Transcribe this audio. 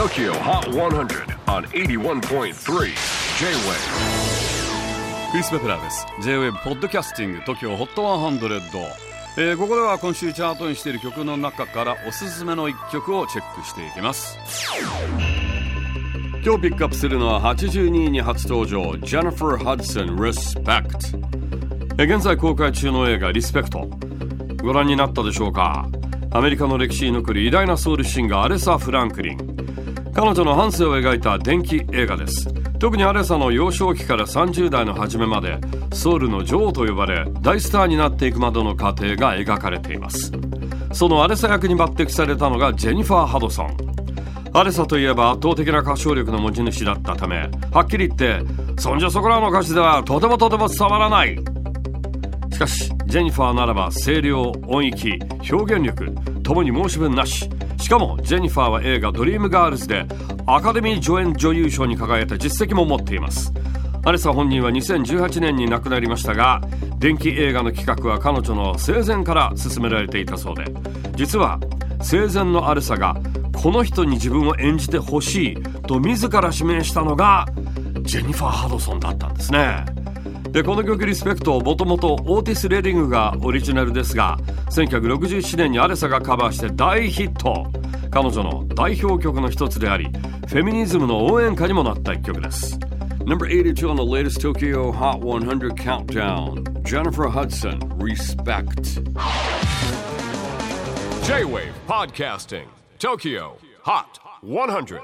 TOKYO HOT 100 on 81.3 J-WAVE クリス・ベプラーです。J-WAVE ポッドキャスティング TOKYO HOT 100、えー、ここでは今週チャートにしている曲の中からおすすめの一曲をチェックしていきます。今日ピックアップするのは82位に初登場ジェニファー・ハドソン Respect えー現在公開中の映画リスペクトご覧になったでしょうか？アメリカの歴史に残る偉大なソウルシンガーアレサ・フランクリン彼女の半生を描いた電気映画です。特にアレサの幼少期から30代の初めまでソウルの女王と呼ばれ大スターになっていくまでの過程が描かれています。そのアレサ役に抜擢されたのがジェニファー・ハドソン。アレサといえば圧倒的な歌唱力の持ち主だったためはっきり言ってそんじょそこらの歌詞ではとてもとても伝わらない。しかしジェニファーならば声量音域表現力ともに申し分なし。しかもジェニファーは映画「ドリームガールズ」でアカデミー助演女優賞に輝いた実績も持っています。アレサ本人は2018年に亡くなりましたが電気映画の企画は彼女の生前から進められていたそうで。実は生前のアレサがこの人に自分を演じてほしいと自ら指名したのがジェニファー・ハドソンだったんですね。でこの曲「リスペクト」もともとオーティス・レディングがオリジナルですが1967年にアレサがカバーして大ヒット。彼女の代表曲の一つでありフェミニズムの応援歌にもなった一曲です。Number 82 on the latest Tokyo Hot 100 countdown. Jennifer Hudson Respect. J-WAVE PODCASTING TOKYO HOT 100